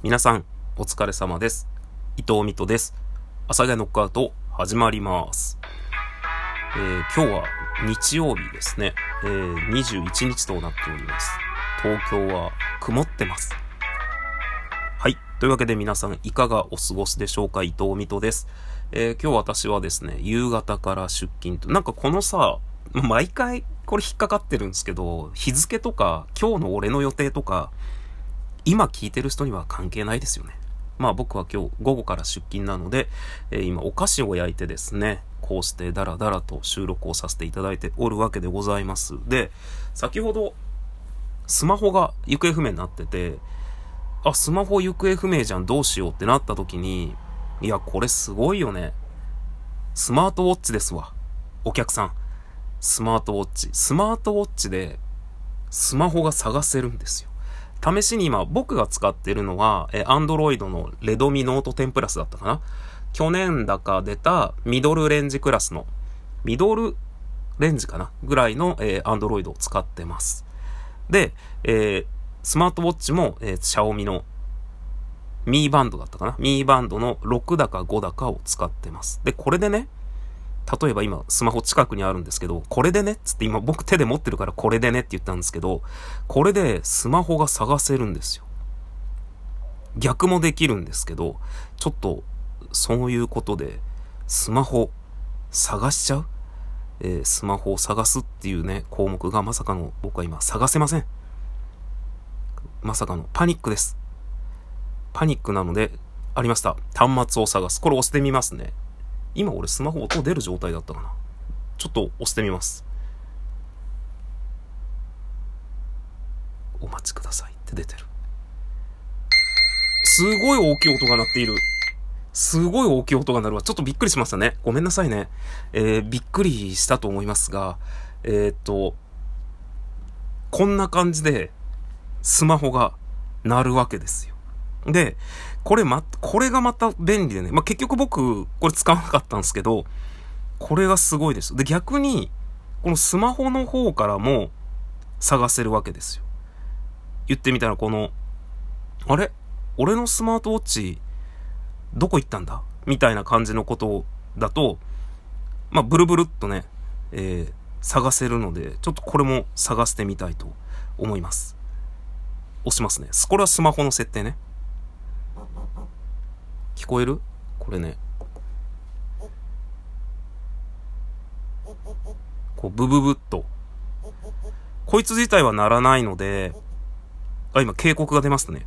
皆さん、お疲れ様です。伊藤美斗です。朝がノックアウト、始まります。えー今日は日曜日ですね。えー21日となっております。東京は曇ってます。はい。というわけで皆さん、いかがお過ごしでしょうか？伊藤美斗です。えー今日私はですね、夕方から出勤と、なんかこのさ、毎回これ引っかかってるんですけど、日付とか、今日の俺の予定とか、今聞いてる人には関係ないですよね。まあ僕は今日午後から出勤なので、えー今お菓子を焼いてですね、こうしてダラダラと収録をさせていただいておるわけでございます。で、先ほどスマホが行方不明になってて、あ、スマホ行方不明じゃん、どうしようってなった時に、いや、これすごいよね。スマートウォッチですわ。お客さん。スマートウォッチ。スマートウォッチでスマホが探せるんですよ。試しに今僕が使ってるのは、え、Android のレドミノート10プラスだったかな？去年だか出たミドルレンジクラスの、ミドルレンジかな？ぐらいの、えー、Android を使ってます。で、えースマートウォッチも、えー、シャオミのミーバンドだったかな？ミーバンドの6だか5だかを使ってます。で、これでね、例えば今スマホ近くにあるんですけど、これでねっつって今僕手で持ってるからこれでねって言ったんですけど、これでスマホが探せるんですよ。逆もできるんですけど、ちょっとそういうことでスマホ探しちゃう？えースマホを探すっていうね、項目がまさかの僕は今探せません。まさかのパニックです。パニックなので、ありました。端末を探す。これ押してみますね。今俺スマホ音出る状態だったかな。ちょっと押してみます。お待ちくださいって出てる。すごい大きい音が鳴っている。すごい大きい音が鳴るわ。ちょっとびっくりしましたね。ごめんなさいね。えー、びっくりしたと思いますが、えーっと、こんな感じで、スマホが鳴るわけですよ。で、これま、これがまた便利でね。まあ、結局僕、これ使わなかったんですけど、これがすごいです。で、逆に、このスマホの方からも探せるわけですよ。言ってみたらこの、あれ？俺のスマートウォッチ、どこ行ったんだ？みたいな感じのことだと、まあ、ブルブルっとね、えー探せるので、ちょっとこれも探してみたいと思います。押しますね。これはスマホの設定ね。聞こえる？これね。こう、ブブブっと。こいつ自体は鳴らないので、あ、今警告が出ますね。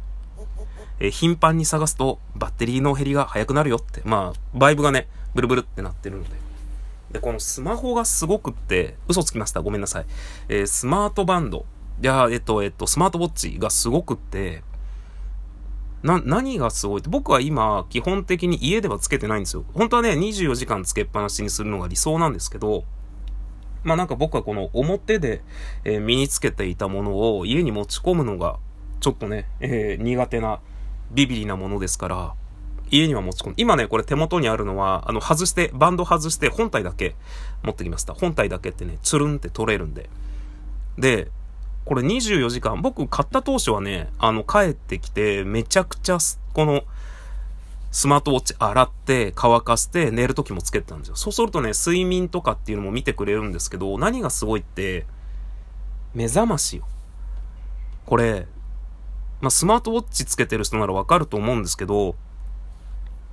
え頻繁に探すとバッテリーの減りが早くなるよって。まあ、バイブがね、ブルブルってなってるので。で、このスマホがすごくって、嘘つきました。ごめんなさい。えースマートバンド。いや、えっと、えっと、スマートウォッチがすごくって、な、何がすごいって、僕は今、基本的に家ではつけてないんですよ。本当はね、24時間つけっぱなしにするのが理想なんですけど、まあなんか僕はこの表で、えー身につけていたものを家に持ち込むのが、ちょっとね、えー苦手な、ビビリなものですから、家には持ち込む。今ね、これ手元にあるのは、あの、外して、バンド外して本体だけ持ってきました。本体だけってね、つるんって取れるんで。で、これ24時間、僕買った当初はね、あの、帰ってきて、めちゃくちゃ、この、スマートウォッチ洗って、乾かして、寝る時もつけてたんですよ。そうするとね、睡眠とかっていうのも見てくれるんですけど、何がすごいって、目覚ましよ。これ、まあ、スマートウォッチつけてる人ならわかると思うんですけど、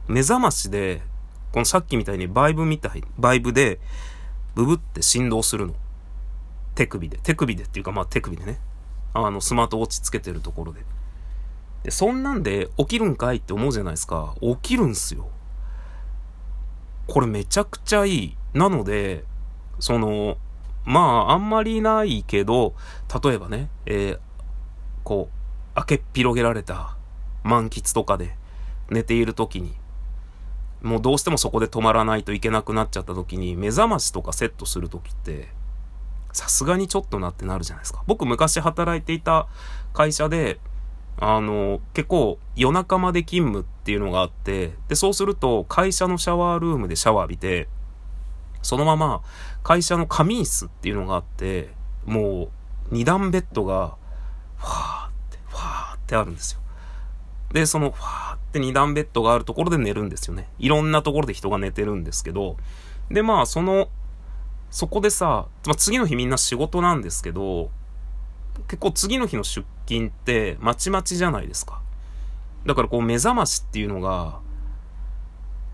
目覚ましで、このさっきみたいにバイブみたい、バイブで、ブブって振動するの。手首で。手首でっていうか、まあ手首でね。あの、スマートウォッチつけてるところで。で、そんなんで起きるんかいって思うじゃないですか。起きるんすよ。これめちゃくちゃいい。なので、その、まあ、あんまりないけど、例えばね、えーこう、開けっ広げられた満喫とかで寝ている時に、もうどうしてもそこで止まらないといけなくなっちゃった時に、目覚ましとかセットする時って、さすがにちょっとなってなるじゃないですか。僕昔働いていた会社で、あの、結構夜中まで勤務っていうのがあって、で、そうすると会社のシャワールームでシャワー浴びて、そのまま会社の仮眠室っていうのがあって、もう二段ベッドが、ファーって、ファーってあるんですよ。で、その、ファーって二段ベッドがあるところで寝るんですよね。いろんなところで人が寝てるんですけど、で、まあ、その、そこでさ、まあ、次の日みんな仕事なんですけど、結構次の日の出勤ってまちまちじゃないですか。だからこう目覚ましっていうのが、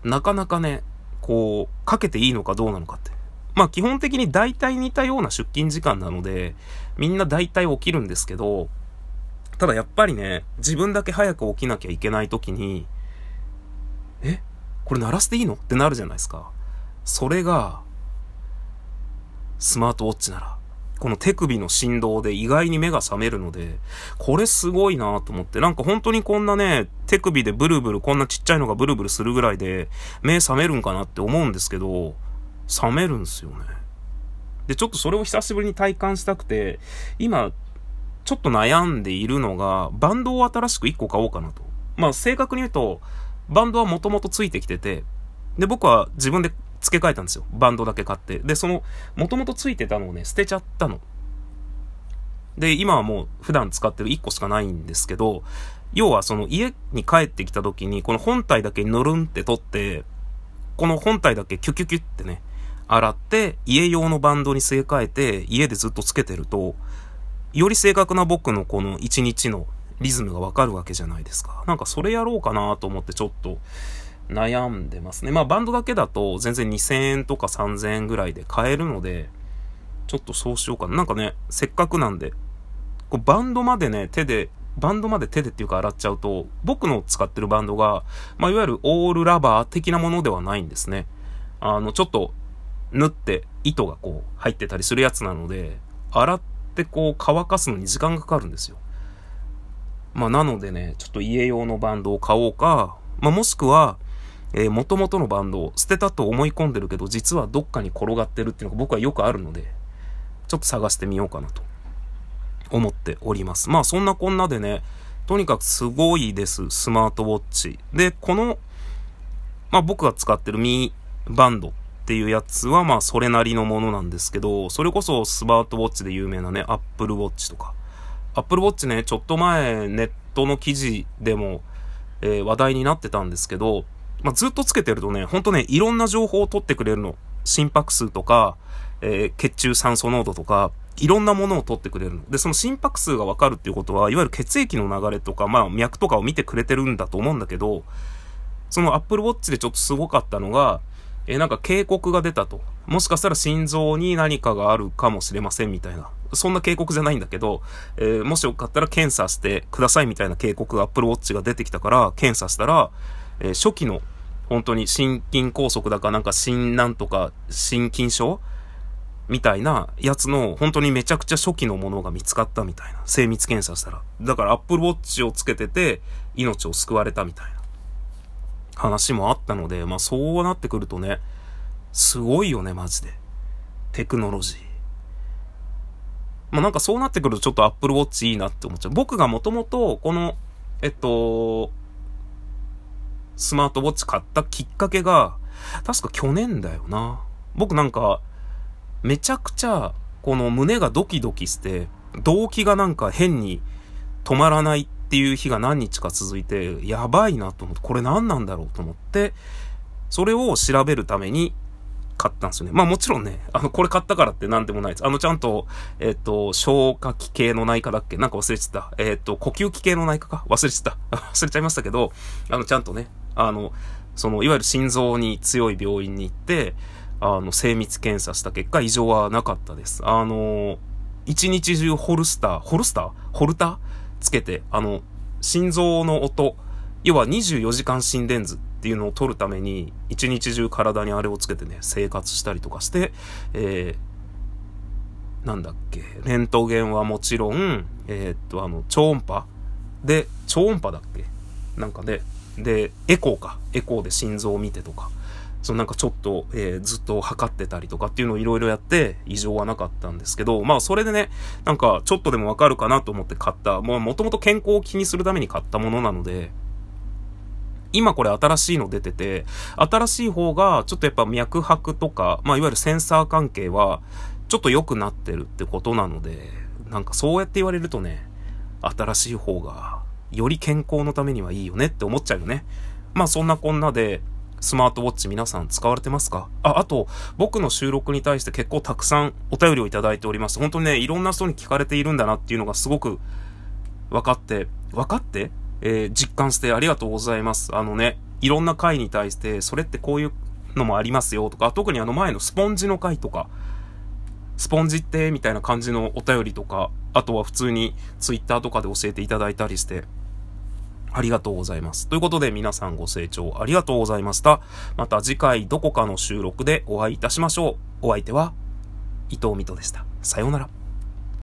なかなかね、こう、かけていいのかどうなのかって。まあ基本的に大体似たような出勤時間なので、みんな大体起きるんですけど、ただやっぱりね、自分だけ早く起きなきゃいけない時に、え？これ鳴らしていいの？ってなるじゃないですか。それが、スマートウォッチなら、この手首の振動で意外に目が覚めるので、これすごいなと思って、なんか本当にこんなね、手首でブルブル、こんなちっちゃいのがブルブルするぐらいで、目覚めるんかなって思うんですけど、覚めるんすよね。で、ちょっとそれを久しぶりに体感したくて、今、ちょっと悩んでいるのが、バンドを新しく1個買おうかなと。まあ、正確に言うと、バンドはもともとついてきてて、で、僕は自分で付け替えたんですよ。バンドだけ買って。で、その、もともとついてたのをね、捨てちゃったの。で、今はもう普段使ってる1個しかないんですけど、要はその家に帰ってきた時に、この本体だけぬるんって取って、この本体だけキュキュキュってね、洗って、家用のバンドに据え替えて、家でずっとつけてると、より正確な僕のこの1日のリズムがわかるわけじゃないですか。なんかそれやろうかなと思ってちょっと悩んでますね。まあバンドだけだと全然2000円とか3000円ぐらいで買えるので、ちょっとそうしようかな。なんかね、せっかくなんで、こうバンドまでね、手で、バンドまで手でっていうか洗っちゃうと、僕の使ってるバンドが、まあいわゆるオールラバー的なものではないんですね。あの、ちょっと縫って糸がこう入ってたりするやつなので、洗ってこう乾かすのに時間がかかるんですよ。まあなのでね、ちょっと家用のバンドを買おうか、まあもしくは、えー、元々のバンドを捨てたと思い込んでるけど、実はどっかに転がってるっていうのが僕はよくあるので、ちょっと探してみようかなと思っております。まあそんなこんなでね、とにかくすごいです、スマートウォッチ。で、この、まあ僕が使ってるミーバンドっていうやつはまあそれなりのものなんですけど、それこそスマートウォッチで有名なね、アップルウォッチとか。アップルウォッチね、ちょっと前ネットの記事でも、えー、話題になってたんですけど、まあ、ずっとつけてるとね、ほんとね、いろんな情報を取ってくれるの。心拍数とか、えー、血中酸素濃度とか、いろんなものを取ってくれるの。で、その心拍数がわかるっていうことは、いわゆる血液の流れとか、まあ、脈とかを見てくれてるんだと思うんだけど、その Apple Watch でちょっとすごかったのが、えなんか警告が出たと。もしかしたら心臓に何かがあるかもしれませんみたいな。そんな警告じゃないんだけど、えー、もしよかったら検査してくださいみたいな警告が Apple Watch が出てきたから、検査したら、えー、初期の本当に心筋梗塞だかなんか心なんとか心筋症？みたいなやつの本当にめちゃくちゃ初期のものが見つかったみたいな。精密検査したら。だから Apple Watch をつけてて命を救われたみたいな。話もあったので、まあそうなってくるとね、すごいよね、マジで。テクノロジー。まあなんかそうなってくるとちょっと Apple Watch いいなって思っちゃう。僕がもともとこの、えっと、スマートウォッチ買ったきっかけが、確か去年だよな。僕なんか、めちゃくちゃ、この胸がドキドキして、動機がなんか変に止まらないっていう日が何日か続いて、やばいなと思って、これ何なんだろうと思って、それを調べるために買ったんですよね。まあもちろんね、あの、これ買ったからって何でもないです。あの、ちゃんと、えっ、ー、と、消化器系の内科だっけ？なんか忘れてた。えっ、ー、と、呼吸器系の内科か？忘れてた。忘れちゃいましたけど、あの、ちゃんとね、あの、その、いわゆる心臓に強い病院に行って、あの、精密検査した結果、異常はなかったです。あの、一日中ホルスター、ホルスター？ホルター？つけて、あの、心臓の音、要は24時間心電図っていうのを取るために、一日中体にあれをつけてね、生活したりとかして、えー、なんだっけ、レントゲンはもちろん、えー、っと、あの、超音波？で、超音波だっけ？なんかね、で、エコーか。エコーで心臓を見てとか。そのなんかちょっと、えー、ずっと測ってたりとかっていうのをいろいろやって異常はなかったんですけど、まあそれでね、なんかちょっとでもわかるかなと思って買った、もう元々健康を気にするために買ったものなので、今これ新しいの出てて、新しい方がちょっとやっぱ脈拍とか、まあいわゆるセンサー関係はちょっと良くなってるってことなので、なんかそうやって言われるとね、新しい方がより健康のためにはいいよねって思っちゃうよね。まあそんなこんなで、スマートウォッチ皆さん使われてますか？あ、あと、僕の収録に対して結構たくさんお便りをいただいております。本当にね、いろんな人に聞かれているんだなっていうのがすごく分かって、分かって？えー、実感してありがとうございます。あのね、いろんな回に対して、それってこういうのもありますよとか、特にあの前のスポンジの回とか、スポンジって？みたいな感じのお便りとか、あとは普通にツイッターとかで教えていただいたりして、ありがとうございます。ということで皆さんご清聴ありがとうございました。また次回どこかの収録でお会いいたしましょう。お相手は伊藤美斗でした。さようなら。